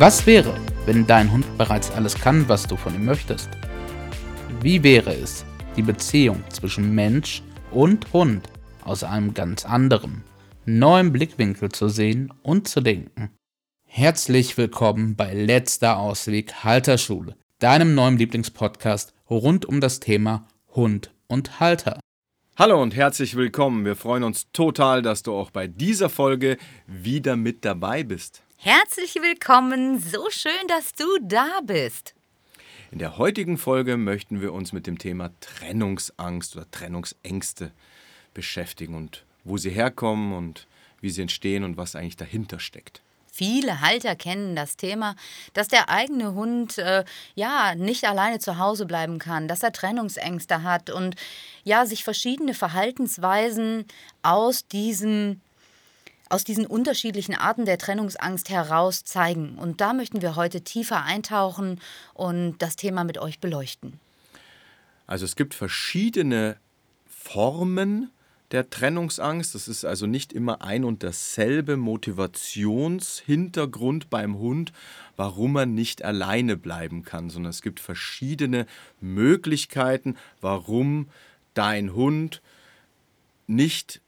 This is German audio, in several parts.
Was wäre, wenn dein Hund bereits alles kann, was du von ihm möchtest? Wie wäre es, die Beziehung zwischen Mensch und Hund aus einem ganz anderen, neuen Blickwinkel zu sehen und zu denken? Herzlich willkommen bei Letzter Ausweg Halterschule, deinem neuen Lieblingspodcast rund um das Thema Hund und Halter. Hallo und herzlich willkommen. Wir freuen uns total, dass du auch bei dieser Folge wieder mit dabei bist. Herzlich willkommen, so schön, dass du da bist. In der heutigen Folge möchten wir uns mit dem Thema Trennungsangst oder Trennungsängste beschäftigen und wo sie herkommen und wie sie entstehen und was eigentlich dahinter steckt. Viele Halter kennen das Thema, dass der eigene Hund äh, ja nicht alleine zu Hause bleiben kann, dass er Trennungsängste hat und ja sich verschiedene Verhaltensweisen aus diesem aus diesen unterschiedlichen Arten der Trennungsangst heraus zeigen. Und da möchten wir heute tiefer eintauchen und das Thema mit euch beleuchten. Also es gibt verschiedene Formen der Trennungsangst. Das ist also nicht immer ein und dasselbe Motivationshintergrund beim Hund, warum er nicht alleine bleiben kann, sondern es gibt verschiedene Möglichkeiten, warum dein Hund nicht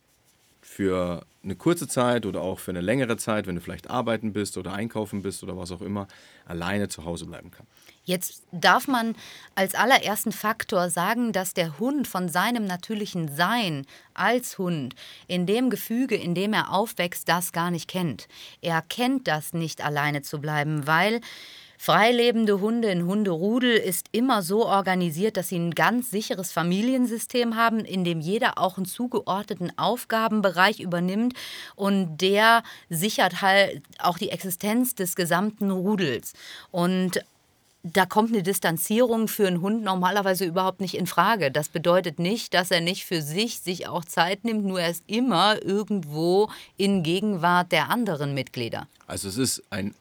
für eine kurze Zeit oder auch für eine längere Zeit, wenn du vielleicht arbeiten bist oder einkaufen bist oder was auch immer, alleine zu Hause bleiben kann. Jetzt darf man als allerersten Faktor sagen, dass der Hund von seinem natürlichen Sein als Hund in dem Gefüge, in dem er aufwächst, das gar nicht kennt. Er kennt das nicht alleine zu bleiben, weil Freilebende Hunde in Hunderudel ist immer so organisiert, dass sie ein ganz sicheres Familiensystem haben, in dem jeder auch einen zugeordneten Aufgabenbereich übernimmt und der sichert halt auch die Existenz des gesamten Rudels. Und da kommt eine Distanzierung für einen Hund normalerweise überhaupt nicht in Frage. Das bedeutet nicht, dass er nicht für sich sich auch Zeit nimmt, nur er ist immer irgendwo in Gegenwart der anderen Mitglieder. Also es ist ein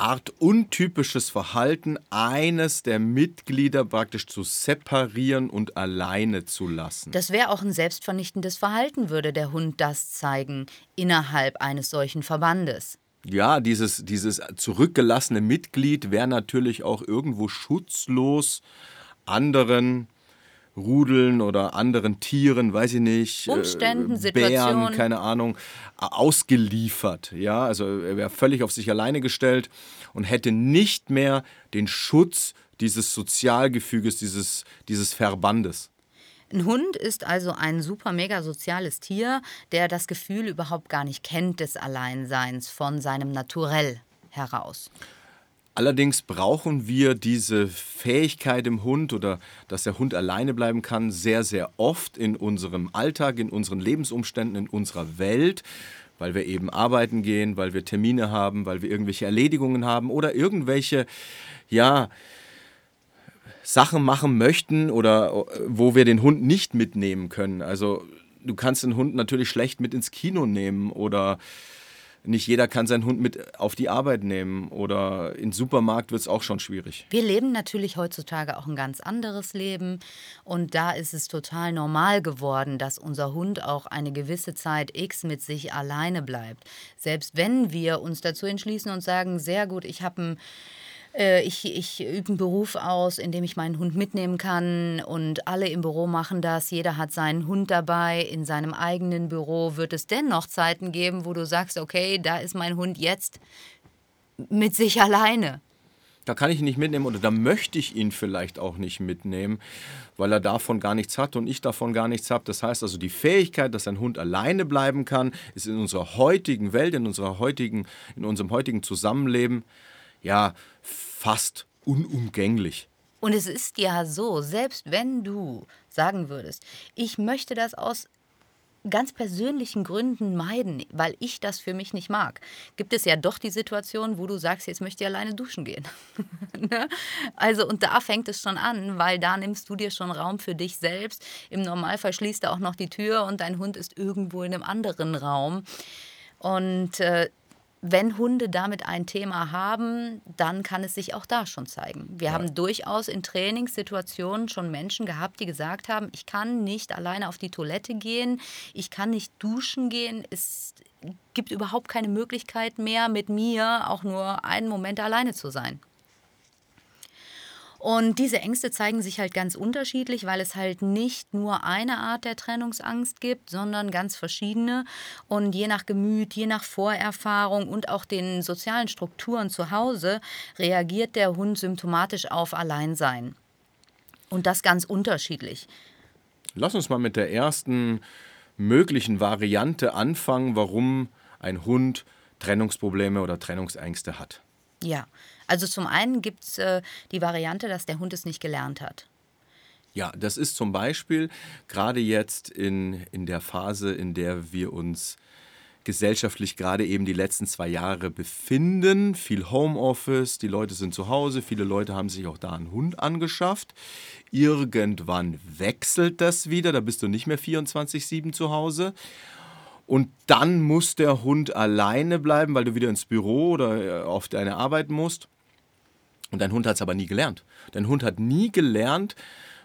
Art untypisches Verhalten eines der Mitglieder praktisch zu separieren und alleine zu lassen. Das wäre auch ein selbstvernichtendes Verhalten, würde der Hund das zeigen innerhalb eines solchen Verbandes. Ja, dieses, dieses zurückgelassene Mitglied wäre natürlich auch irgendwo schutzlos anderen Rudeln oder anderen Tieren, weiß ich nicht, äh, Umständen, äh, Bären, keine Ahnung, ausgeliefert. Ja, also er wäre völlig auf sich alleine gestellt und hätte nicht mehr den Schutz dieses Sozialgefüges, dieses, dieses Verbandes. Ein Hund ist also ein super mega soziales Tier, der das Gefühl überhaupt gar nicht kennt des Alleinseins von seinem Naturell heraus. Allerdings brauchen wir diese Fähigkeit im Hund oder dass der Hund alleine bleiben kann, sehr, sehr oft in unserem Alltag, in unseren Lebensumständen, in unserer Welt, weil wir eben arbeiten gehen, weil wir Termine haben, weil wir irgendwelche Erledigungen haben oder irgendwelche, ja, Sachen machen möchten oder wo wir den Hund nicht mitnehmen können. Also du kannst den Hund natürlich schlecht mit ins Kino nehmen oder nicht jeder kann seinen Hund mit auf die Arbeit nehmen oder im Supermarkt wird es auch schon schwierig. Wir leben natürlich heutzutage auch ein ganz anderes Leben und da ist es total normal geworden, dass unser Hund auch eine gewisse Zeit X mit sich alleine bleibt. Selbst wenn wir uns dazu entschließen und sagen, sehr gut, ich habe ein äh, ich, ich übe einen Beruf aus, in dem ich meinen Hund mitnehmen kann und alle im Büro machen das. Jeder hat seinen Hund dabei. In seinem eigenen Büro wird es dennoch Zeiten geben, wo du sagst, okay, da ist mein Hund jetzt mit sich alleine. Da kann ich ihn nicht mitnehmen oder da möchte ich ihn vielleicht auch nicht mitnehmen, weil er davon gar nichts hat und ich davon gar nichts habe. Das heißt also, die Fähigkeit, dass ein Hund alleine bleiben kann, ist in unserer heutigen Welt, in, unserer heutigen, in unserem heutigen Zusammenleben ja fast unumgänglich. Und es ist ja so, selbst wenn du sagen würdest, ich möchte das aus ganz persönlichen Gründen meiden, weil ich das für mich nicht mag, gibt es ja doch die Situation, wo du sagst, jetzt möchte ich alleine duschen gehen. Ne? also und da fängt es schon an, weil da nimmst du dir schon Raum für dich selbst. Im Normalfall schließt du auch noch die Tür und dein Hund ist irgendwo in einem anderen Raum. Und äh, wenn Hunde damit ein Thema haben, dann kann es sich auch da schon zeigen. Wir ja. haben durchaus in Trainingssituationen schon Menschen gehabt, die gesagt haben, ich kann nicht alleine auf die Toilette gehen, ich kann nicht duschen gehen, es gibt überhaupt keine Möglichkeit mehr, mit mir auch nur einen Moment alleine zu sein. Und diese Ängste zeigen sich halt ganz unterschiedlich, weil es halt nicht nur eine Art der Trennungsangst gibt, sondern ganz verschiedene. Und je nach Gemüt, je nach Vorerfahrung und auch den sozialen Strukturen zu Hause reagiert der Hund symptomatisch auf Alleinsein. Und das ganz unterschiedlich. Lass uns mal mit der ersten möglichen Variante anfangen, warum ein Hund Trennungsprobleme oder Trennungsängste hat. Ja, also zum einen gibt es äh, die Variante, dass der Hund es nicht gelernt hat. Ja, das ist zum Beispiel gerade jetzt in, in der Phase, in der wir uns gesellschaftlich gerade eben die letzten zwei Jahre befinden. Viel Homeoffice, die Leute sind zu Hause, viele Leute haben sich auch da einen Hund angeschafft. Irgendwann wechselt das wieder, da bist du nicht mehr 24-7 zu Hause. Und dann muss der Hund alleine bleiben, weil du wieder ins Büro oder äh, auf deine Arbeit musst. Und dein Hund hat es aber nie gelernt. Dein Hund hat nie gelernt,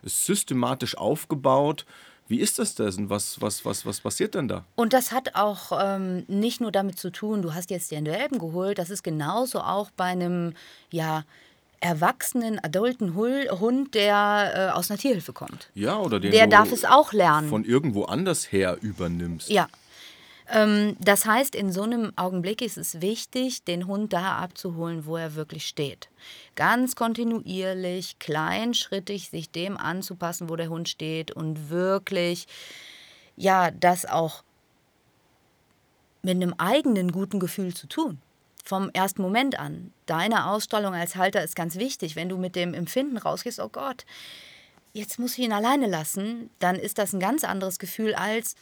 ist systematisch aufgebaut. Wie ist das denn? Was, was, was, was passiert denn da? Und das hat auch ähm, nicht nur damit zu tun, du hast jetzt den Welpen geholt, das ist genauso auch bei einem, ja, erwachsenen, adulten Hund, der äh, aus einer Tierhilfe kommt. Ja, oder den Der darf es auch lernen. Von irgendwo anders her übernimmst. Ja, das heißt, in so einem Augenblick ist es wichtig, den Hund da abzuholen, wo er wirklich steht. Ganz kontinuierlich, kleinschrittig sich dem anzupassen, wo der Hund steht und wirklich, ja, das auch mit einem eigenen guten Gefühl zu tun. Vom ersten Moment an. Deine Ausstrahlung als Halter ist ganz wichtig. Wenn du mit dem Empfinden rausgehst, oh Gott, jetzt muss ich ihn alleine lassen, dann ist das ein ganz anderes Gefühl als,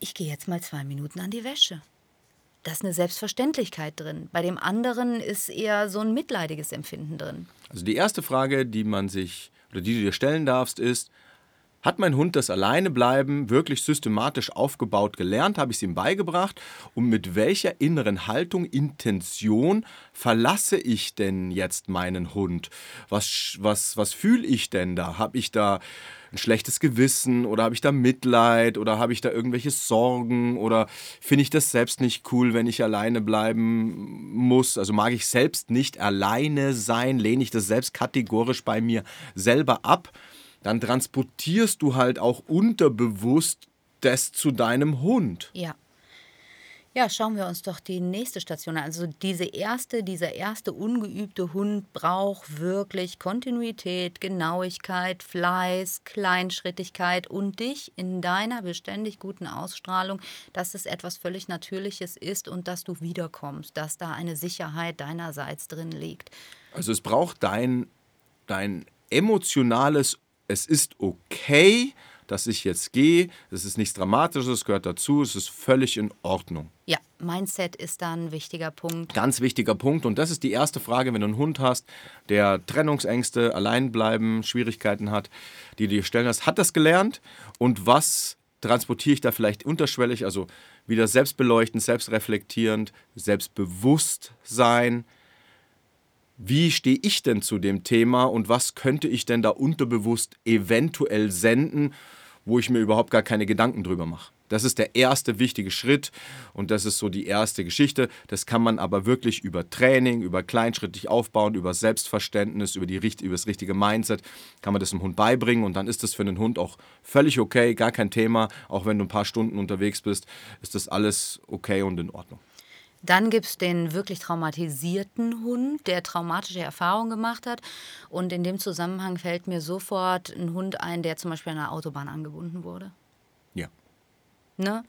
ich gehe jetzt mal zwei Minuten an die Wäsche. Da ist eine Selbstverständlichkeit drin. Bei dem anderen ist eher so ein mitleidiges Empfinden drin. Also die erste Frage, die man sich oder die du dir stellen darfst, ist, hat mein Hund das Alleinebleiben wirklich systematisch aufgebaut gelernt? Habe ich es ihm beigebracht? Und mit welcher inneren Haltung, Intention verlasse ich denn jetzt meinen Hund? Was, was, was fühle ich denn da? Habe ich da ein schlechtes Gewissen oder habe ich da Mitleid oder habe ich da irgendwelche Sorgen oder finde ich das selbst nicht cool, wenn ich alleine bleiben muss? Also mag ich selbst nicht alleine sein? Lehne ich das selbst kategorisch bei mir selber ab? Dann transportierst du halt auch unterbewusst das zu deinem Hund. Ja. Ja, schauen wir uns doch die nächste Station an. Also diese erste, dieser erste ungeübte Hund braucht wirklich Kontinuität, Genauigkeit, Fleiß, Kleinschrittigkeit und dich in deiner beständig guten Ausstrahlung, dass es etwas völlig Natürliches ist und dass du wiederkommst, dass da eine Sicherheit deinerseits drin liegt. Also es braucht dein, dein emotionales es ist okay, dass ich jetzt gehe. Es ist nichts Dramatisches, es gehört dazu, es ist völlig in Ordnung. Ja, Mindset ist da ein wichtiger Punkt. Ganz wichtiger Punkt. Und das ist die erste Frage, wenn du einen Hund hast, der Trennungsängste, Alleinbleiben, Schwierigkeiten hat, die du dir stellen hast. Hat das gelernt? Und was transportiere ich da vielleicht unterschwellig? Also wieder selbstbeleuchtend, selbstreflektierend, selbstbewusst sein wie stehe ich denn zu dem Thema und was könnte ich denn da unterbewusst eventuell senden, wo ich mir überhaupt gar keine Gedanken drüber mache. Das ist der erste wichtige Schritt und das ist so die erste Geschichte. Das kann man aber wirklich über Training, über kleinschrittig aufbauen, über Selbstverständnis, über, die, über das richtige Mindset, kann man das dem Hund beibringen und dann ist das für den Hund auch völlig okay, gar kein Thema. Auch wenn du ein paar Stunden unterwegs bist, ist das alles okay und in Ordnung. Dann gibt es den wirklich traumatisierten Hund, der traumatische Erfahrungen gemacht hat. Und in dem Zusammenhang fällt mir sofort ein Hund ein, der zum Beispiel an einer Autobahn angebunden wurde. Ja. Ne?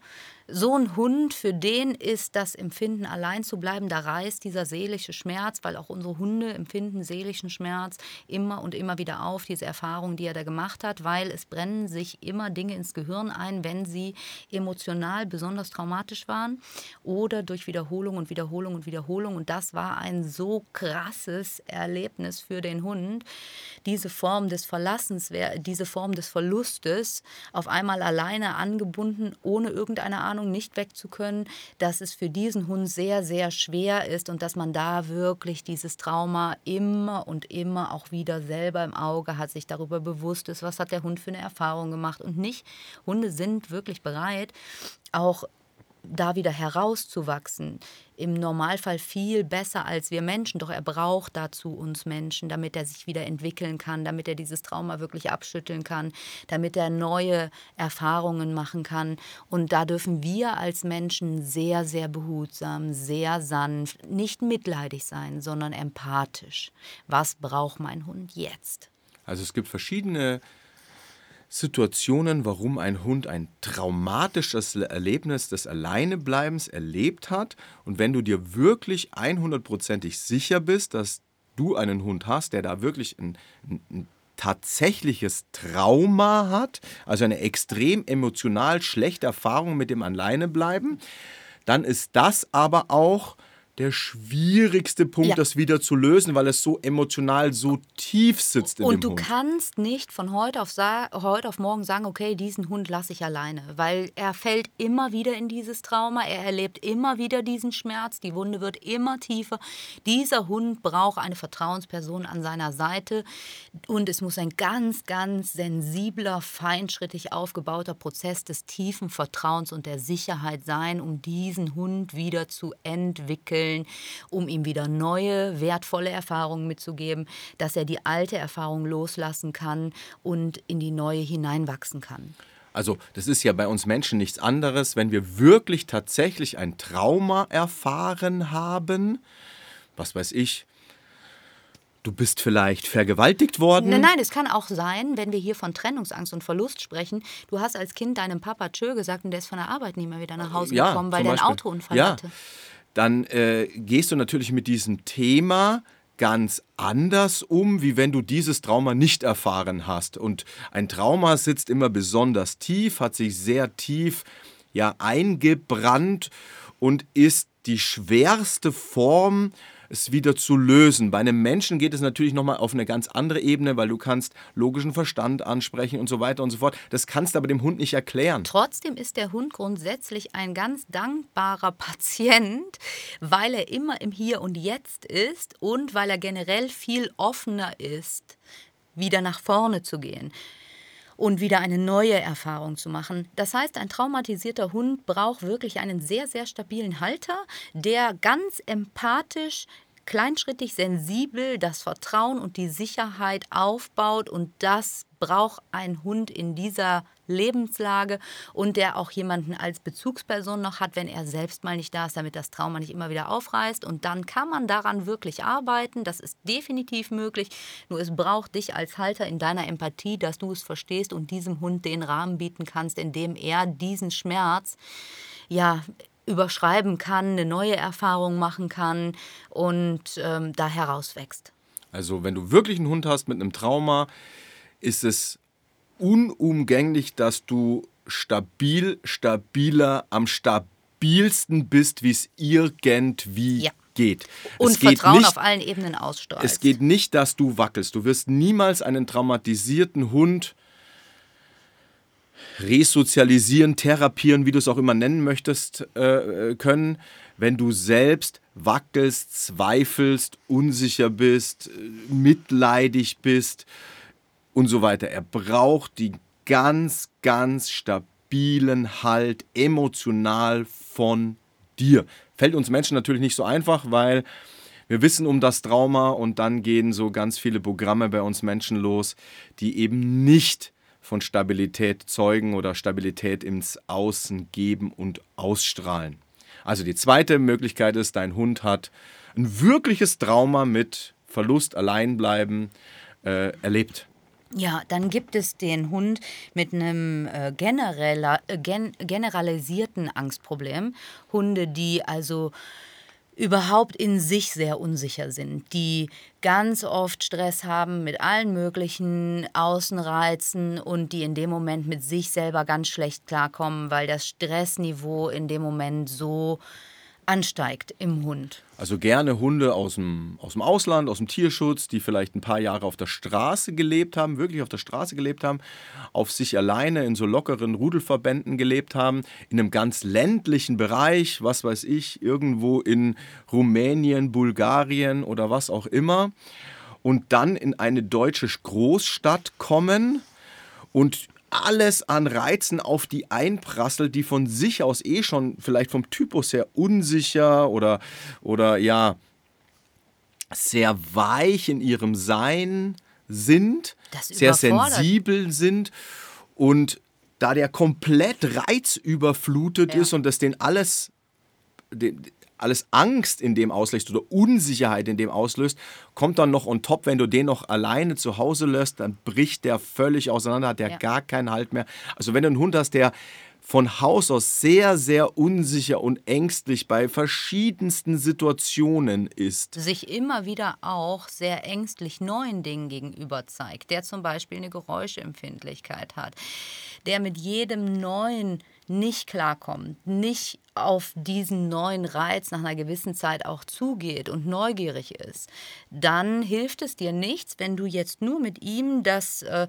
So ein Hund, für den ist das Empfinden, allein zu bleiben, da reißt dieser seelische Schmerz, weil auch unsere Hunde empfinden seelischen Schmerz immer und immer wieder auf, diese Erfahrung, die er da gemacht hat, weil es brennen sich immer Dinge ins Gehirn ein, wenn sie emotional besonders traumatisch waren oder durch Wiederholung und Wiederholung und Wiederholung. Und das war ein so krasses Erlebnis für den Hund, diese Form des Verlassens, diese Form des Verlustes, auf einmal alleine angebunden, ohne irgendeine Ahnung, Ahnung, nicht wegzukönnen, dass es für diesen Hund sehr, sehr schwer ist und dass man da wirklich dieses Trauma immer und immer auch wieder selber im Auge hat, sich darüber bewusst ist, was hat der Hund für eine Erfahrung gemacht und nicht. Hunde sind wirklich bereit, auch da wieder herauszuwachsen. Im Normalfall viel besser als wir Menschen, doch er braucht dazu uns Menschen, damit er sich wieder entwickeln kann, damit er dieses Trauma wirklich abschütteln kann, damit er neue Erfahrungen machen kann. Und da dürfen wir als Menschen sehr, sehr behutsam, sehr sanft, nicht mitleidig sein, sondern empathisch. Was braucht mein Hund jetzt? Also es gibt verschiedene Situationen, warum ein Hund ein traumatisches Erlebnis des Alleinebleibens erlebt hat. Und wenn du dir wirklich 100%ig sicher bist, dass du einen Hund hast, der da wirklich ein, ein tatsächliches Trauma hat, also eine extrem emotional schlechte Erfahrung mit dem Alleinebleiben, dann ist das aber auch der schwierigste Punkt, ja. das wieder zu lösen, weil es so emotional so tief sitzt in Und dem du Hund. kannst nicht von heute auf, heute auf morgen sagen, okay, diesen Hund lasse ich alleine, weil er fällt immer wieder in dieses Trauma, er erlebt immer wieder diesen Schmerz, die Wunde wird immer tiefer. Dieser Hund braucht eine Vertrauensperson an seiner Seite und es muss ein ganz, ganz sensibler, feinschrittig aufgebauter Prozess des tiefen Vertrauens und der Sicherheit sein, um diesen Hund wieder zu entwickeln entwickeln, um ihm wieder neue, wertvolle Erfahrungen mitzugeben, dass er die alte Erfahrung loslassen kann und in die neue hineinwachsen kann. Also das ist ja bei uns Menschen nichts anderes, wenn wir wirklich tatsächlich ein Trauma erfahren haben, was weiß ich, Du bist vielleicht vergewaltigt worden? Nein, nein, es kann auch sein, wenn wir hier von Trennungsangst und Verlust sprechen. Du hast als Kind deinem Papa Tschö gesagt und der ist von der Arbeit nicht mehr wieder nach Hause ja, gekommen, weil der einen Autounfall ja. hatte dann äh, gehst du natürlich mit diesem Thema ganz anders um, wie wenn du dieses Trauma nicht erfahren hast. Und ein Trauma sitzt immer besonders tief, hat sich sehr tief ja eingebrannt und ist die schwerste Form es wieder zu lösen. Bei einem Menschen geht es natürlich nochmal auf eine ganz andere Ebene, weil du kannst logischen Verstand ansprechen und so weiter und so fort. Das kannst du aber dem Hund nicht erklären. Trotzdem ist der Hund grundsätzlich ein ganz dankbarer Patient, weil er immer im Hier und Jetzt ist und weil er generell viel offener ist, wieder nach vorne zu gehen und wieder eine neue Erfahrung zu machen. Das heißt, ein traumatisierter Hund braucht wirklich einen sehr, sehr stabilen Halter, der ganz empathisch kleinschrittig, sensibel das Vertrauen und die Sicherheit aufbaut und das braucht ein Hund in dieser Lebenslage und der auch jemanden als Bezugsperson noch hat, wenn er selbst mal nicht da ist, damit das Trauma nicht immer wieder aufreißt. Und dann kann man daran wirklich arbeiten. Das ist definitiv möglich. Nur es braucht dich als Halter in deiner Empathie, dass du es verstehst und diesem Hund den Rahmen bieten kannst, in dem er diesen Schmerz ja überschreiben kann, eine neue Erfahrung machen kann und ähm, da herauswächst. Also wenn du wirklich einen Hund hast mit einem Trauma, ist es unumgänglich, dass du stabil, stabiler, am stabilsten bist, wie es irgendwie ja. geht. Und Vertrauen nicht, auf allen Ebenen ausstrahlst. Es geht nicht, dass du wackelst. Du wirst niemals einen traumatisierten Hund resozialisieren, therapieren, wie du es auch immer nennen möchtest, äh, können, wenn du selbst wackelst, zweifelst, unsicher bist, äh, mitleidig bist und so weiter. Er braucht die ganz, ganz stabilen Halt emotional von dir. Fällt uns Menschen natürlich nicht so einfach, weil wir wissen um das Trauma und dann gehen so ganz viele Programme bei uns Menschen los, die eben nicht von Stabilität zeugen oder Stabilität ins Außen geben und ausstrahlen. Also die zweite Möglichkeit ist, dein Hund hat ein wirkliches Trauma mit Verlust, Alleinbleiben äh, erlebt. Ja, dann gibt es den Hund mit einem äh, genereller, äh, gen generalisierten Angstproblem. Hunde, die also überhaupt in sich sehr unsicher sind, die ganz oft Stress haben mit allen möglichen Außenreizen und die in dem Moment mit sich selber ganz schlecht klarkommen, weil das Stressniveau in dem Moment so ansteigt im Hund. Also gerne Hunde aus dem, aus dem Ausland, aus dem Tierschutz, die vielleicht ein paar Jahre auf der Straße gelebt haben, wirklich auf der Straße gelebt haben, auf sich alleine in so lockeren Rudelverbänden gelebt haben, in einem ganz ländlichen Bereich, was weiß ich, irgendwo in Rumänien, Bulgarien oder was auch immer, und dann in eine deutsche Großstadt kommen und alles an Reizen auf die einprasselt, die von sich aus eh schon vielleicht vom Typus her unsicher oder, oder ja, sehr weich in ihrem Sein sind, sehr sensibel sind und da der komplett reizüberflutet ja. ist und das den alles, den, alles Angst in dem auslöst oder Unsicherheit in dem auslöst, kommt dann noch on top, wenn du den noch alleine zu Hause lässt, dann bricht der völlig auseinander, hat der ja. gar keinen Halt mehr. Also wenn du einen Hund hast, der von Haus aus sehr, sehr unsicher und ängstlich bei verschiedensten Situationen ist. Sich immer wieder auch sehr ängstlich neuen Dingen gegenüber zeigt, der zum Beispiel eine Geräuschempfindlichkeit hat, der mit jedem neuen nicht klarkommt, nicht auf diesen neuen Reiz nach einer gewissen Zeit auch zugeht und neugierig ist, dann hilft es dir nichts, wenn du jetzt nur mit ihm das äh,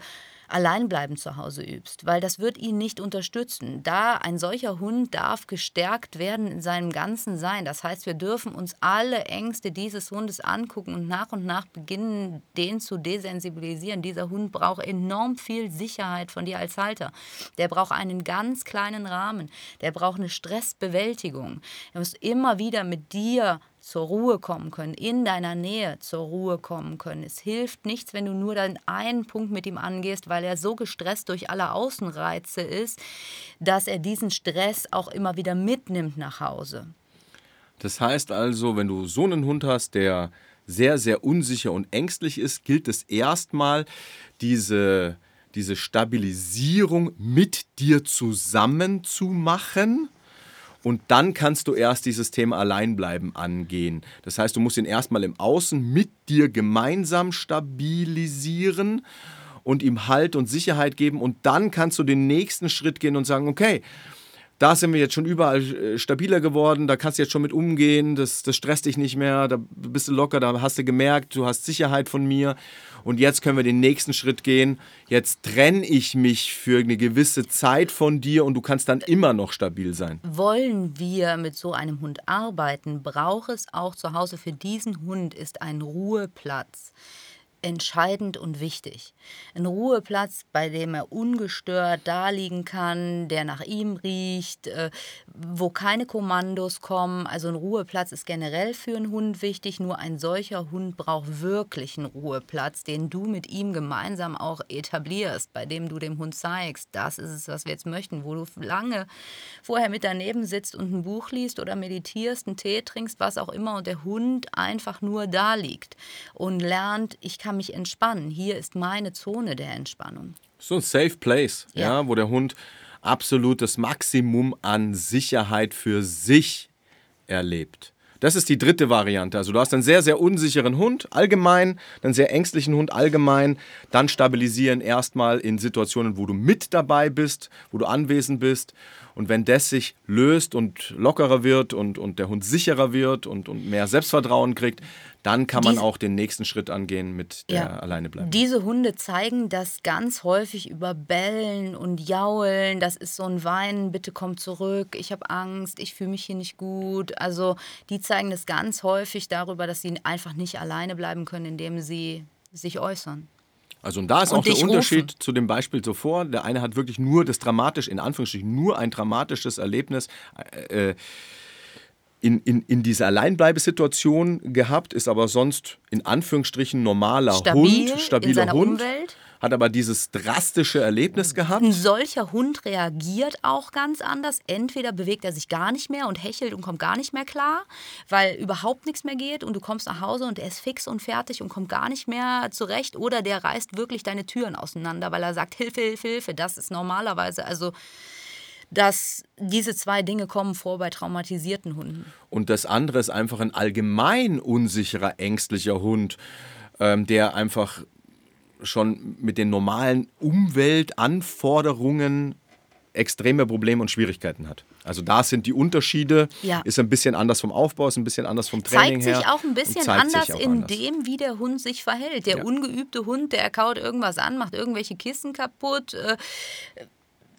Alleinbleiben zu Hause übst, weil das wird ihn nicht unterstützen. Da ein solcher Hund darf gestärkt werden in seinem ganzen Sein. Das heißt, wir dürfen uns alle Ängste dieses Hundes angucken und nach und nach beginnen, den zu desensibilisieren. Dieser Hund braucht enorm viel Sicherheit von dir als Halter. Der braucht einen ganz kleinen Rahmen. Der braucht eine Stressbewältigung. Er muss immer wieder mit dir zur Ruhe kommen können, in deiner Nähe zur Ruhe kommen können. Es hilft nichts, wenn du nur den einen Punkt mit ihm angehst, weil er so gestresst durch alle Außenreize ist, dass er diesen Stress auch immer wieder mitnimmt nach Hause. Das heißt also, wenn du so einen Hund hast, der sehr, sehr unsicher und ängstlich ist, gilt es erstmal, diese, diese Stabilisierung mit dir zusammen zu machen und dann kannst du erst dieses Thema Alleinbleiben angehen. Das heißt, du musst ihn erstmal im Außen mit dir gemeinsam stabilisieren und ihm Halt und Sicherheit geben. Und dann kannst du den nächsten Schritt gehen und sagen, okay, da sind wir jetzt schon überall äh, stabiler geworden, da kannst du jetzt schon mit umgehen, das, das stresst dich nicht mehr, da bist du locker, da hast du gemerkt, du hast Sicherheit von mir. Und jetzt können wir den nächsten Schritt gehen. Jetzt trenne ich mich für eine gewisse Zeit von dir und du kannst dann immer noch stabil sein. Wollen wir mit so einem Hund arbeiten, braucht es auch zu Hause. Für diesen Hund ist ein Ruheplatz entscheidend und wichtig. Ein Ruheplatz, bei dem er ungestört da liegen kann, der nach ihm riecht, äh, wo keine Kommandos kommen. Also ein Ruheplatz ist generell für einen Hund wichtig. Nur ein solcher Hund braucht wirklich einen Ruheplatz, den du mit ihm gemeinsam auch etablierst, bei dem du dem Hund zeigst, das ist es, was wir jetzt möchten, wo du lange vorher mit daneben sitzt und ein Buch liest oder meditierst, einen Tee trinkst, was auch immer und der Hund einfach nur da liegt und lernt, ich kann kann mich entspannen. Hier ist meine Zone der Entspannung. So ein Safe Place, ja. ja, wo der Hund absolutes Maximum an Sicherheit für sich erlebt. Das ist die dritte Variante. Also du hast einen sehr, sehr unsicheren Hund allgemein, einen sehr ängstlichen Hund allgemein. Dann stabilisieren erstmal in Situationen, wo du mit dabei bist, wo du anwesend bist. Und wenn das sich löst und lockerer wird und, und der Hund sicherer wird und, und mehr Selbstvertrauen kriegt, dann kann man Diese, auch den nächsten Schritt angehen mit der ja, Alleinebleiben. Diese Hunde zeigen das ganz häufig über Bellen und Jaulen. Das ist so ein Weinen, bitte komm zurück, ich habe Angst, ich fühle mich hier nicht gut. Also die zeigen das ganz häufig darüber, dass sie einfach nicht alleine bleiben können, indem sie sich äußern. Also und da ist und auch der Unterschied rufen. zu dem Beispiel zuvor. Der eine hat wirklich nur das dramatisch, in Anführungsstrichen, nur ein dramatisches Erlebnis. Äh, äh in, in, in dieser Alleinbleibesituation gehabt, ist aber sonst in Anführungsstrichen normaler Stabil Hund, stabiler Hund. Umwelt. Hat aber dieses drastische Erlebnis gehabt. Ein solcher Hund reagiert auch ganz anders. Entweder bewegt er sich gar nicht mehr und hechelt und kommt gar nicht mehr klar, weil überhaupt nichts mehr geht und du kommst nach Hause und er ist fix und fertig und kommt gar nicht mehr zurecht. Oder der reißt wirklich deine Türen auseinander, weil er sagt, Hilfe, Hilfe, Hilfe. Das ist normalerweise, also dass diese zwei Dinge kommen vor bei traumatisierten Hunden. Und das andere ist einfach ein allgemein unsicherer, ängstlicher Hund, ähm, der einfach schon mit den normalen Umweltanforderungen extreme Probleme und Schwierigkeiten hat. Also da sind die Unterschiede, ja. ist ein bisschen anders vom Aufbau, ist ein bisschen anders vom Training her. Zeigt sich auch ein bisschen anders in anders. dem, wie der Hund sich verhält. Der ja. ungeübte Hund, der kaut irgendwas an, macht irgendwelche Kissen kaputt. Äh,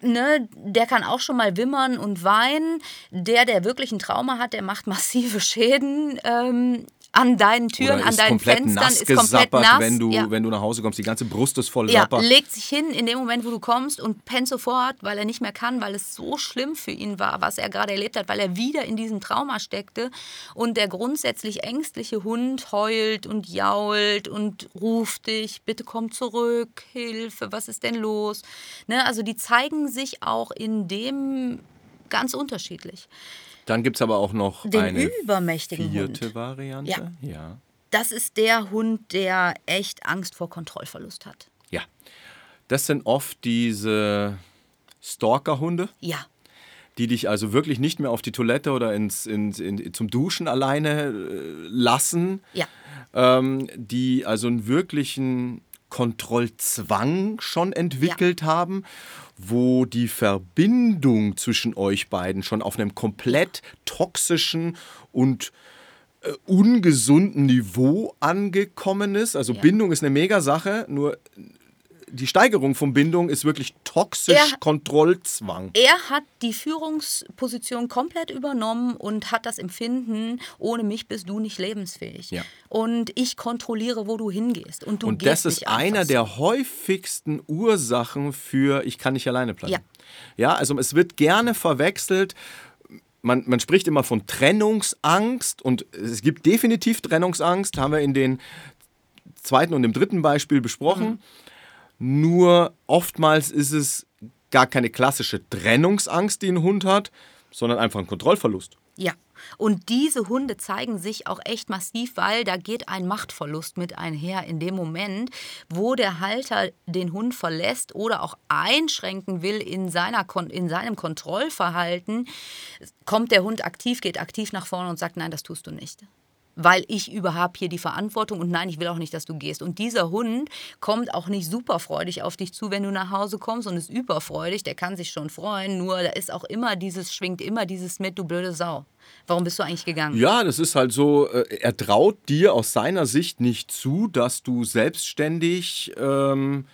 ne, der kann auch schon mal wimmern und weinen. Der, der wirklich ein Trauma hat, der macht massive Schäden. Ähm, an deinen Türen, an deinen Fenstern, ist komplett nass. wenn du, ja. wenn du nach Hause kommst. Die ganze Brust ist voll Ja, Sapper. legt sich hin in dem Moment, wo du kommst und pennt sofort, weil er nicht mehr kann, weil es so schlimm für ihn war, was er gerade erlebt hat, weil er wieder in diesem Trauma steckte. Und der grundsätzlich ängstliche Hund heult und jault und ruft dich, bitte komm zurück, Hilfe, was ist denn los? Ne, also die zeigen sich auch in dem ganz unterschiedlich. Dann gibt es aber auch noch Den eine übermächtigen vierte Hund. Variante. Ja. ja. Das ist der Hund, der echt Angst vor Kontrollverlust hat. Ja. Das sind oft diese Stalker-Hunde, Ja, die dich also wirklich nicht mehr auf die Toilette oder ins, ins, in, zum Duschen alleine äh, lassen. ja. ähm, die also einen wirklichen Kontrollzwang schon entwickelt haben, wo die Verbindung zwischen euch beiden schon auf einem komplett toxischen und äh, ungesunden Niveau angekommen ist. Also Ja. Bindung ist eine Mega-Sache, nur die Steigerung von Bindung ist wirklich toxisch Er- Kontrollzwang. Er hat die Führungsposition komplett übernommen und hat das Empfinden, ohne mich bist du nicht lebensfähig. Ja. Und ich kontrolliere, wo du hingehst. Und du Und das ist einer der häufigsten Ursachen für ich kann nicht alleine bleiben. Ja. ja, also es wird gerne verwechselt. Man, man spricht immer von Trennungsangst und es gibt definitiv Trennungsangst, haben wir in den zweiten und im dritten Beispiel besprochen. Mhm. Nur oftmals ist es gar keine klassische Trennungsangst, die ein Hund hat, sondern einfach ein Kontrollverlust. Ja. Und diese Hunde zeigen sich auch echt massiv, weil da geht ein Machtverlust mit einher in dem Moment, wo der Halter den Hund verlässt oder auch einschränken will in, seiner, in seinem Kontrollverhalten, kommt der Hund aktiv, geht aktiv nach vorne und sagt, nein, das tust du nicht. Weil ich überhaupt hier die Verantwortung und nein, ich will auch nicht, dass du gehst. Und dieser Hund kommt auch nicht superfreudig auf dich zu, wenn du nach Hause kommst und ist überfreudig, der kann sich schon freuen, nur da ist auch immer dieses, schwingt immer dieses mit, du blöde Sau. Warum bist du eigentlich gegangen? Ja, das ist halt so, äh, er traut dir aus seiner Sicht nicht zu, dass du selbstständig ähm,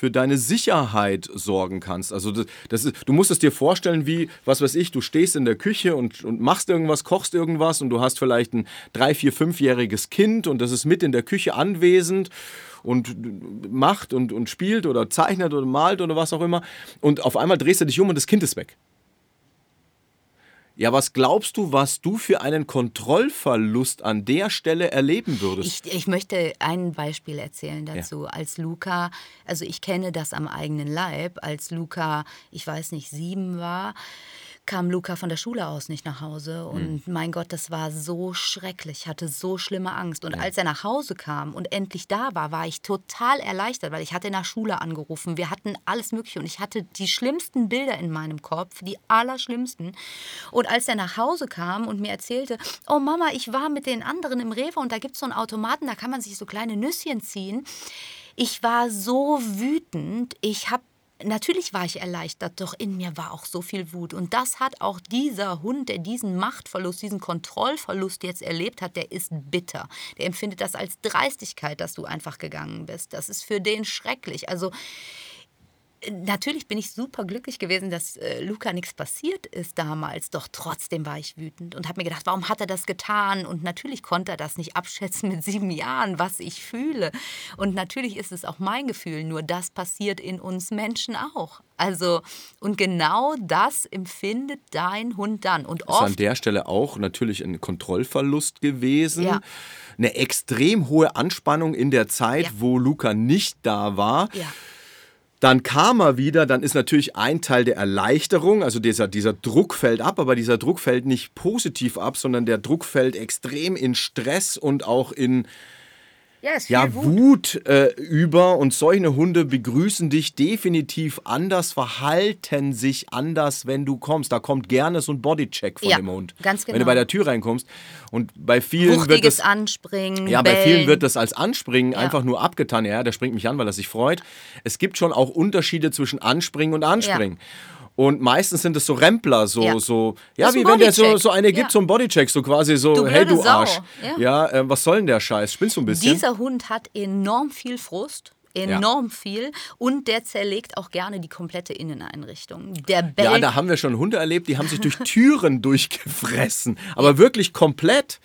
für deine Sicherheit sorgen kannst. Also das, das ist, du musst es dir vorstellen, wie, was weiß ich, du stehst in der Küche und, und machst irgendwas, kochst irgendwas und du hast vielleicht ein drei, vier, fünfjähriges Kind und das ist mit in der Küche anwesend und macht und, und spielt oder zeichnet oder malt oder was auch immer und auf einmal drehst du dich um und das Kind ist weg. Ja, was glaubst du, was du für einen Kontrollverlust an der Stelle erleben würdest? Ich, ich möchte ein Beispiel erzählen dazu. Als Luca, also ich kenne das am eigenen Leib, als Luca, ich weiß nicht, sieben war, kam Luca von der Schule aus nicht nach Hause. Und mein Gott, das war so schrecklich, ich hatte so schlimme Angst. Und als er nach Hause kam und endlich da war, war ich total erleichtert, weil ich hatte in der Schule angerufen. Wir hatten alles Mögliche und ich hatte die schlimmsten Bilder in meinem Kopf, die allerschlimmsten. Und als er nach Hause kam und mir erzählte, oh Mama, ich war mit den anderen im Rewe und da gibt es so einen Automaten, da kann man sich so kleine Nüsschen ziehen. Ich war so wütend, ich habe Natürlich war ich erleichtert, doch in mir war auch so viel Wut. Und das hat auch dieser Hund, der diesen Machtverlust, diesen Kontrollverlust jetzt erlebt hat, der ist bitter. Der empfindet das als Dreistigkeit, dass du einfach gegangen bist. Das ist für den schrecklich. Also natürlich bin ich super glücklich gewesen, dass äh, Luca nichts passiert ist damals. Doch trotzdem war ich wütend und habe mir gedacht, warum hat er das getan? Und natürlich konnte er das nicht abschätzen mit sieben Jahren, was ich fühle. Und natürlich ist es auch mein Gefühl, nur das passiert in uns Menschen auch. Also, und genau das empfindet dein Hund dann. Und ist an oft der Stelle auch natürlich ein Kontrollverlust gewesen. Ja. Eine extrem hohe Anspannung in der Zeit, Ja. wo Luca nicht da war. Ja. Dann kam er wieder, dann ist natürlich ein Teil der Erleichterung, also dieser, dieser Druck fällt ab, aber dieser Druck fällt nicht positiv ab, sondern der Druck fällt extrem in Stress und auch in ja, ist viel ja, Wut. Wut, äh, über. Und solche Hunde begrüßen dich definitiv anders, verhalten sich anders, wenn du kommst. Da kommt gerne so ein Bodycheck von Ja, dem Hund. ganz Wenn du genau. bei der Tür reinkommst. Und bei vielen wird Wuchtiges das. Anspringen. Ja, bei Bellen. vielen wird das als Anspringen Ja. einfach nur abgetan. Ja, der springt mich an, weil er sich freut. Es gibt schon auch Unterschiede zwischen Anspringen und Anspringen. Und meistens sind es so Rempler, so, Ja. so, ja, wie wenn der so, so eine gibt, Ja. so ein Bodycheck, so quasi so, Du hey du Sau. Arsch. Ja. Ja, äh, was soll denn der Scheiß? Spinnst du ein bisschen? Dieser Hund hat enorm viel Frust. Enorm viel und der zerlegt auch gerne die komplette Inneneinrichtung. Der bellt. Ja, da haben wir schon Hunde erlebt, die haben sich durch Türen durchgefressen. Aber wirklich komplett.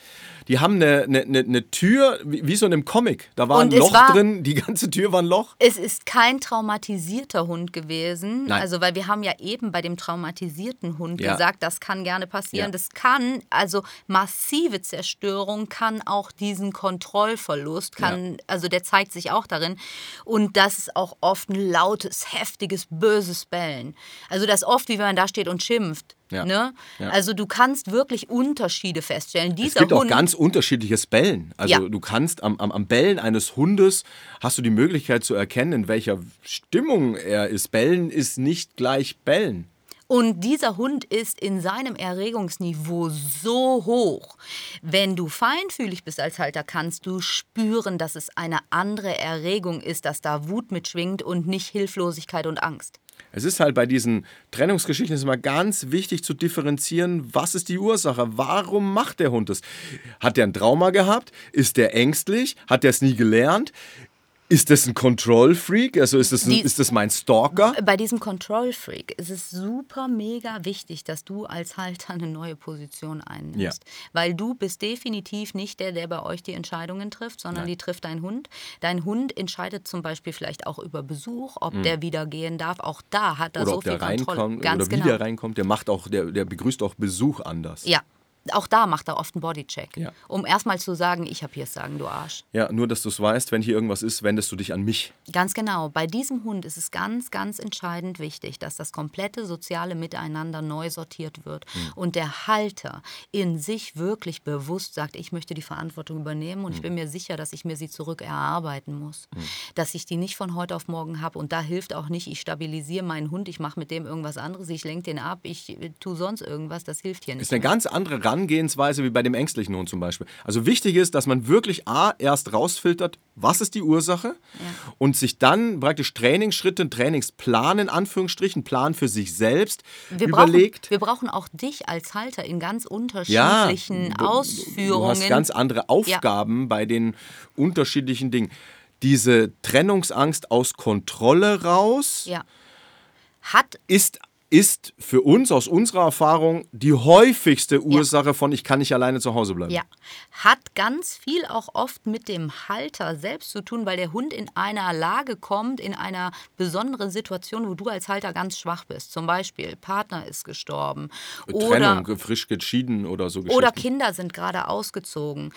Die haben eine, eine, eine, Tür, wie, so in einem Comic. Da war Und ein Loch war- drin, die ganze Tür war ein Loch. Es ist kein traumatisierter Hund gewesen. Nein. Also, weil wir haben ja eben bei dem traumatisierten Hund Ja. gesagt, das kann gerne passieren. Ja. Das kann, also massive Zerstörung kann auch diesen Kontrollverlust, kann, also der zeigt sich auch darin. Und das ist auch oft ein lautes, heftiges, böses Bellen. Also das oft, wie wenn man da steht und schimpft. Ja. Ne? Ja. Also du kannst wirklich Unterschiede feststellen. Es Dieser gibt auch Hund, ganz unterschiedliches Bellen. Also Ja. du kannst am, am, am Bellen eines Hundes hast du die Möglichkeit zu erkennen, in welcher Stimmung er ist. Bellen ist nicht gleich Bellen. Und dieser Hund ist in seinem Erregungsniveau so hoch. Wenn du feinfühlig bist als Halter, kannst du spüren, dass es eine andere Erregung ist, dass da Wut mitschwingt und nicht Hilflosigkeit und Angst. Es ist halt bei diesen Trennungsgeschichten immer ganz wichtig zu differenzieren, was ist die Ursache? Warum macht der Hund das? Hat der ein Trauma gehabt? Ist der ängstlich? Hat der es nie gelernt? Ist das ein Control-Freak? Also ist das, ein, Die- ist das mein Stalker? Bei diesem Control Freak ist es super mega wichtig, dass du als Halter eine neue Position einnimmst. Ja. Weil du bist definitiv nicht der, der bei euch die Entscheidungen trifft, sondern die trifft dein Hund. Dein Hund entscheidet zum Beispiel vielleicht auch über Besuch, ob der wieder gehen darf. Auch da hat er Oder so ob viel der Kontrolle. reinkommt Ganz oder genau. wieder reinkommt. Der macht auch, der, der begrüßt auch Besuch anders. Ja, auch da macht er oft einen Bodycheck, Ja. um erstmal zu sagen, ich habe hier Sagen, du Arsch. Ja, nur dass du es weißt, wenn hier irgendwas ist, wendest du dich an mich. Ganz genau. Bei diesem Hund ist es ganz, ganz entscheidend wichtig, dass das komplette soziale Miteinander neu sortiert wird Hm. und der Halter in sich wirklich bewusst sagt, ich möchte die Verantwortung übernehmen Hm. und ich bin mir sicher, dass ich mir sie zurück erarbeiten muss. Dass ich die nicht von heute auf morgen habe und da hilft auch nicht, ich stabilisiere meinen Hund, ich mache mit dem irgendwas anderes, ich lenke den ab, ich äh, tue sonst irgendwas, das hilft hier nicht. ist eine ganz andere Herangehensweise wie bei dem ängstlichen Hund zum Beispiel. Also wichtig ist, dass man wirklich A, erst rausfiltert, was ist die Ursache und sich dann praktisch Trainingsschritte, Trainingsplan in Anführungsstrichen, Plan für sich selbst wir überlegt. Brauchen, wir brauchen auch dich als Halter in ganz ja, unterschiedlichen du- Ausführungen. Du hast ganz andere Aufgaben bei den unterschiedlichen Dingen. Diese Trennungsangst aus Kontrolle raus Ja. Hat ist, ist für uns aus unserer Erfahrung die häufigste Ursache von ich kann nicht alleine zu Hause bleiben. Ja, hat ganz viel auch oft mit dem Halter selbst zu tun, weil der Hund in einer Lage kommt, in einer besonderen Situation, wo du als Halter ganz schwach bist. Zum Beispiel, Partner ist gestorben oder, Trennung, frisch geschieden oder so oder Geschichten. Kinder sind gerade ausgezogen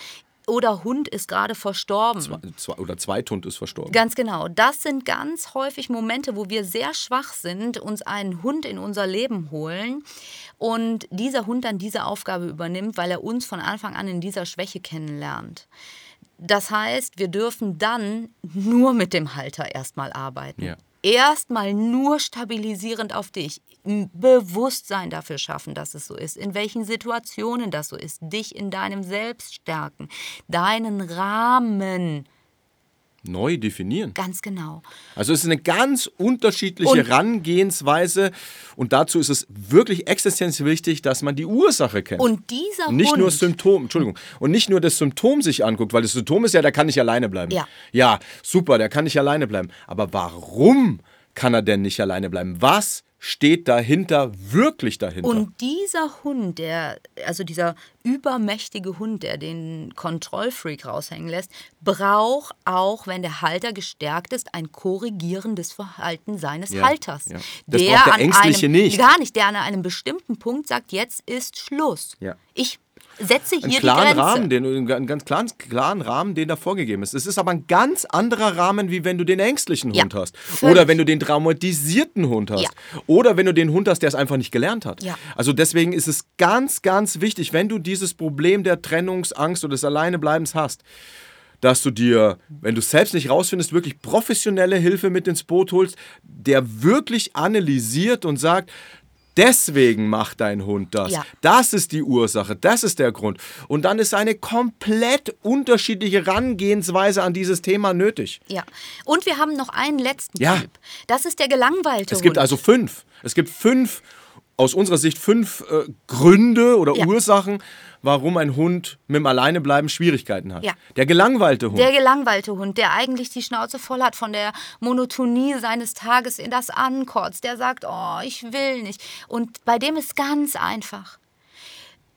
oder Hund ist gerade verstorben. Zwei, zwei, oder Zweithund ist verstorben. Ganz genau. Das sind ganz häufig Momente, wo wir sehr schwach sind, uns einen Hund in unser Leben holen und dieser Hund dann diese Aufgabe übernimmt, weil er uns von Anfang an in dieser Schwäche kennenlernt. Das heißt, wir dürfen dann nur mit dem Halter erstmal arbeiten. Ja. Erstmal nur stabilisierend auf dich. Ein Bewusstsein dafür schaffen, dass es so ist. In welchen Situationen das so ist. Dich in deinem Selbst stärken. Deinen Rahmen. Neu definieren. Ganz genau. Also es ist eine ganz unterschiedliche Und- Herangehensweise und dazu ist es wirklich existenziell wichtig, dass man die Ursache kennt. Und dieser Und nicht Hund, nur Symptom, Entschuldigung, und nicht nur das Symptom sich anguckt, weil das Symptom ist ja, der kann nicht alleine bleiben. Ja. Ja, super, der kann nicht alleine bleiben. Aber warum kann er denn nicht alleine bleiben? Was steht dahinter, wirklich dahinter? und dieser Hund, der, also dieser übermächtige Hund, der den Kontrollfreak raushängen lässt, braucht auch, wenn der Halter gestärkt ist, ein korrigierendes Verhalten seines Ja, Halters. ja. Das braucht der an Ängstliche einem, nicht. Gar nicht, der an einem bestimmten Punkt sagt, jetzt ist Schluss. Ja. Ich setze hier einen die klaren Grenze. Rahmen, den, einen ganz klaren, klaren Rahmen, den da vorgegeben ist. Es ist aber ein ganz anderer Rahmen, wie wenn du den ängstlichen Ja, Hund hast. völlig. Oder wenn du den traumatisierten Hund hast. Ja. Oder wenn du den Hund hast, der es einfach nicht gelernt hat. Ja. Also deswegen ist es ganz, ganz wichtig, wenn du dieses Problem der Trennungsangst oder des Alleinebleibens hast, dass du dir, wenn du es selbst nicht rausfindest, wirklich professionelle Hilfe mit ins Boot holst, der wirklich analysiert und sagt, deswegen macht dein Hund das. Ja. Das ist die Ursache, das ist der Grund. Und dann ist eine komplett unterschiedliche Herangehensweise an dieses Thema nötig. Ja. Und wir haben noch einen letzten Ja. Typ. Das ist der gelangweilte Es gibt Hund. also fünf. Es gibt fünf, aus unserer Sicht fünf äh, Gründe oder Ja. Ursachen, warum ein Hund mit dem Alleinebleiben Schwierigkeiten hat. Ja. Der gelangweilte Hund. Der gelangweilte Hund, der eigentlich die Schnauze voll hat von der Monotonie seines Tages in das ankotzt, der sagt, oh, ich will nicht. Und bei dem ist ganz einfach.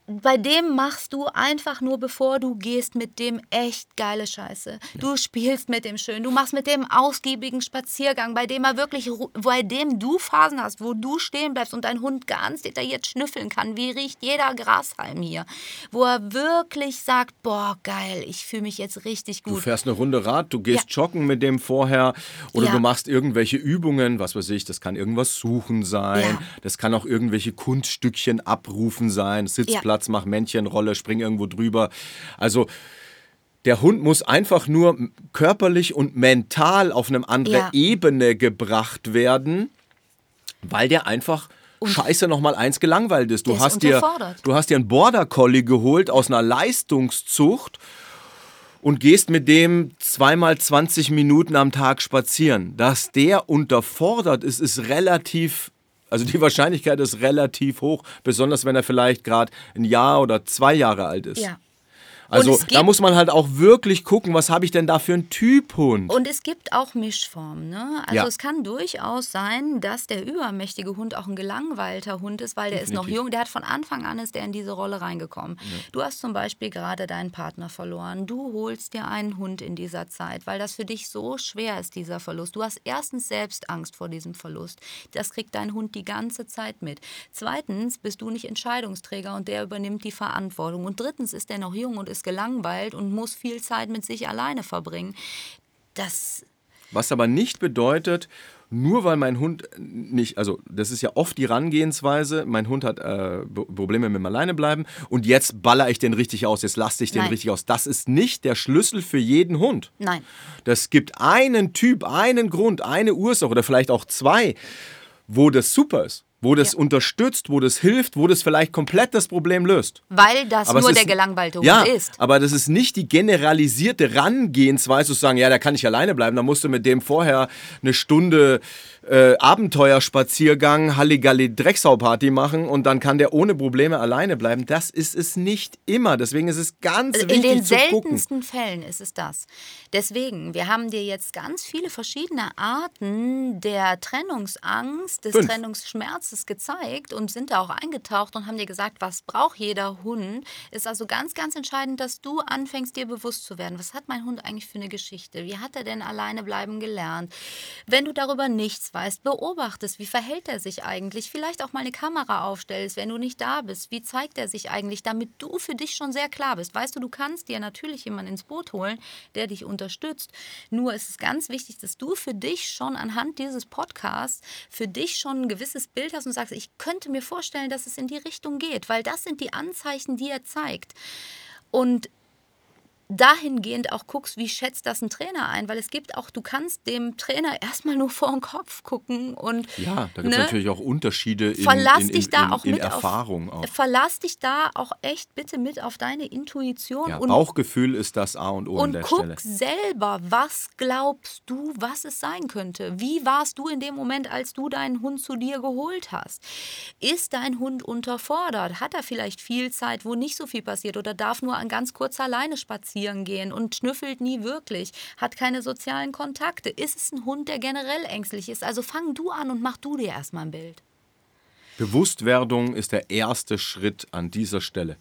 Bei dem machst du einfach nur, bevor du gehst, mit dem echt geile Scheiße. Du spielst mit dem schön, du machst mit dem ausgiebigen Spaziergang, bei dem er wirklich, bei dem du Phasen hast, wo du stehen bleibst und dein Hund ganz detailliert schnüffeln kann. Wie riecht jeder Grashalm hier? Wo er wirklich sagt, boah, geil, ich fühle mich jetzt richtig gut. Du fährst eine Runde Rad, du gehst ja. joggen mit dem vorher oder ja. du machst irgendwelche Übungen, was weiß ich, das kann irgendwas suchen sein, ja. das kann auch irgendwelche Kunststückchen abrufen sein, Sitzplatz Platz, mach Männchenrolle, spring irgendwo drüber. Also der Hund muss einfach nur körperlich und mental auf eine andere ja. Ebene gebracht werden, weil der einfach und Scheiße noch mal eins gelangweilt ist. Du hast dir du hast dir einen Border Collie geholt aus einer Leistungszucht und gehst mit dem zweimal 20 Minuten am Tag spazieren. Dass der unterfordert ist, ist relativ also die Wahrscheinlichkeit ist relativ hoch, besonders wenn er vielleicht gerade ein Jahr oder zwei Jahre alt ist. Ja. Also da muss man halt auch wirklich gucken, was habe ich denn da für einen Typ Hund. Und es gibt auch Mischformen. Ne? Also ja. es kann durchaus sein, dass der übermächtige Hund auch ein gelangweilter Hund ist, weil der Definitiv. ist noch jung. Der hat von Anfang an ist der in diese Rolle reingekommen. Ja. Du hast zum Beispiel gerade deinen Partner verloren. Du holst dir einen Hund in dieser Zeit, weil das für dich so schwer ist, dieser Verlust. Du hast erstens selbst Angst vor diesem Verlust. Das kriegt dein Hund die ganze Zeit mit. Zweitens bist du nicht Entscheidungsträger und der übernimmt die Verantwortung. Und drittens ist er noch jung und ist gelangweilt und muss viel Zeit mit sich alleine verbringen. Das. Was aber nicht bedeutet, nur weil mein Hund nicht, also das ist ja oft die Herangehensweise, mein Hund hat äh, Probleme mit dem Alleinebleiben und jetzt baller ich den richtig aus, jetzt lasse ich den Nein. richtig aus. Das ist nicht der Schlüssel für jeden Hund. Nein. Das gibt einen Typ, einen Grund, eine Ursache oder vielleicht auch zwei, wo das super ist wo das ja. unterstützt, wo das hilft, wo das vielleicht komplett das Problem löst. Weil das aber nur der gelangweilte Hund ja, ist. Aber das ist nicht die generalisierte Rangehensweise zu sagen, ja, da kann ich alleine bleiben, da musst du mit dem vorher eine Stunde äh, Abenteuerspaziergang, Halligalli Drecksau-Party machen und dann kann der ohne Probleme alleine bleiben. Das ist es nicht immer. Deswegen ist es ganz also wichtig gucken. In den seltensten Fällen ist es das. Deswegen, wir haben dir jetzt ganz viele verschiedene Arten der Trennungsangst, des Fünf. Trennungsschmerzes gezeigt und sind da auch eingetaucht und haben dir gesagt, was braucht jeder Hund. Ist also ganz, ganz entscheidend, dass du anfängst, dir bewusst zu werden. Was hat mein Hund eigentlich für eine Geschichte? Wie hat er denn alleine bleiben gelernt? Wenn du darüber nichts weißt, beobachtest, wie verhält er sich eigentlich, vielleicht auch mal eine Kamera aufstellst, wenn du nicht da bist, wie zeigt er sich eigentlich, damit du für dich schon sehr klar bist. Weißt du, du kannst dir natürlich jemanden ins Boot holen, der dich unterstützt. Nur ist es ganz wichtig, dass du für dich schon anhand dieses Podcasts für dich schon ein gewisses Bild hast und sagst, ich könnte mir vorstellen, dass es in die Richtung geht, weil das sind die Anzeichen, die er zeigt. Und dahingehend auch guckst, wie schätzt das ein Trainer ein, weil es gibt auch, du kannst dem Trainer erstmal nur vor den Kopf gucken und ja, da gibt es ne, natürlich auch Unterschiede in, verlass in, in, dich da auch in, mit Erfahrung. Auf, auch. Verlass dich da auch echt bitte mit auf deine Intuition. Ja, und, Bauchgefühl ist das A und O und an der guck Stelle. selber, was glaubst du, was es sein könnte? Wie warst du in dem Moment, als du deinen Hund zu dir geholt hast? Ist dein Hund unterfordert? Hat er vielleicht viel Zeit, wo nicht so viel passiert oder darf nur an ganz kurzer Leine spazieren? Spazieren gehen und schnüffelt nie wirklich, hat keine sozialen Kontakte. Ist es ein Hund, der generell ängstlich ist? Also fang du an und mach du dir erstmal ein Bild. Bewusstwerdung ist der erste Schritt an dieser Stelle.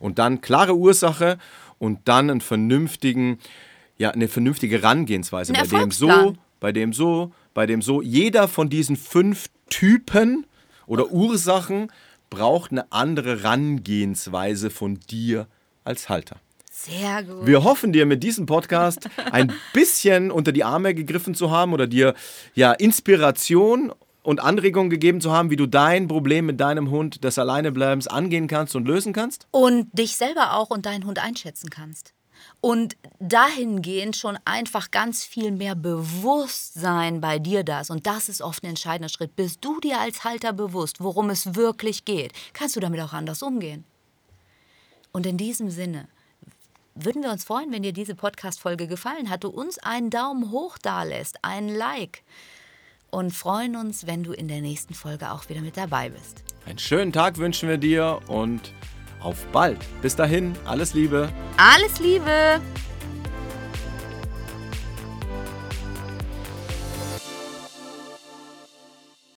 Und dann klare Ursache und dann einen vernünftigen, ja, eine vernünftige Herangehensweise. Ein bei dem so, bei dem so, bei dem so. Jeder von diesen fünf Typen oder Ursachen braucht eine andere Herangehensweise von dir als Halter. Sehr gut. Wir hoffen dir mit diesem Podcast ein bisschen unter die Arme gegriffen zu haben oder dir ja Inspiration und Anregungen gegeben zu haben, wie du dein Problem mit deinem Hund des Alleinebleibens angehen kannst und lösen kannst. Und dich selber auch und deinen Hund einschätzen kannst. Und dahingehend schon einfach ganz viel mehr Bewusstsein bei dir da ist. Und das ist oft ein entscheidender Schritt. Bist du dir als Halter bewusst, worum es wirklich geht, kannst du damit auch anders umgehen. Und in diesem Sinne würden wir uns freuen, wenn dir diese Podcast-Folge gefallen hat, du uns einen Daumen hoch dalässt, einen Like und freuen uns, wenn du in der nächsten Folge auch wieder mit dabei bist. Einen schönen Tag wünschen wir dir und auf bald. Bis dahin, alles Liebe. Alles Liebe.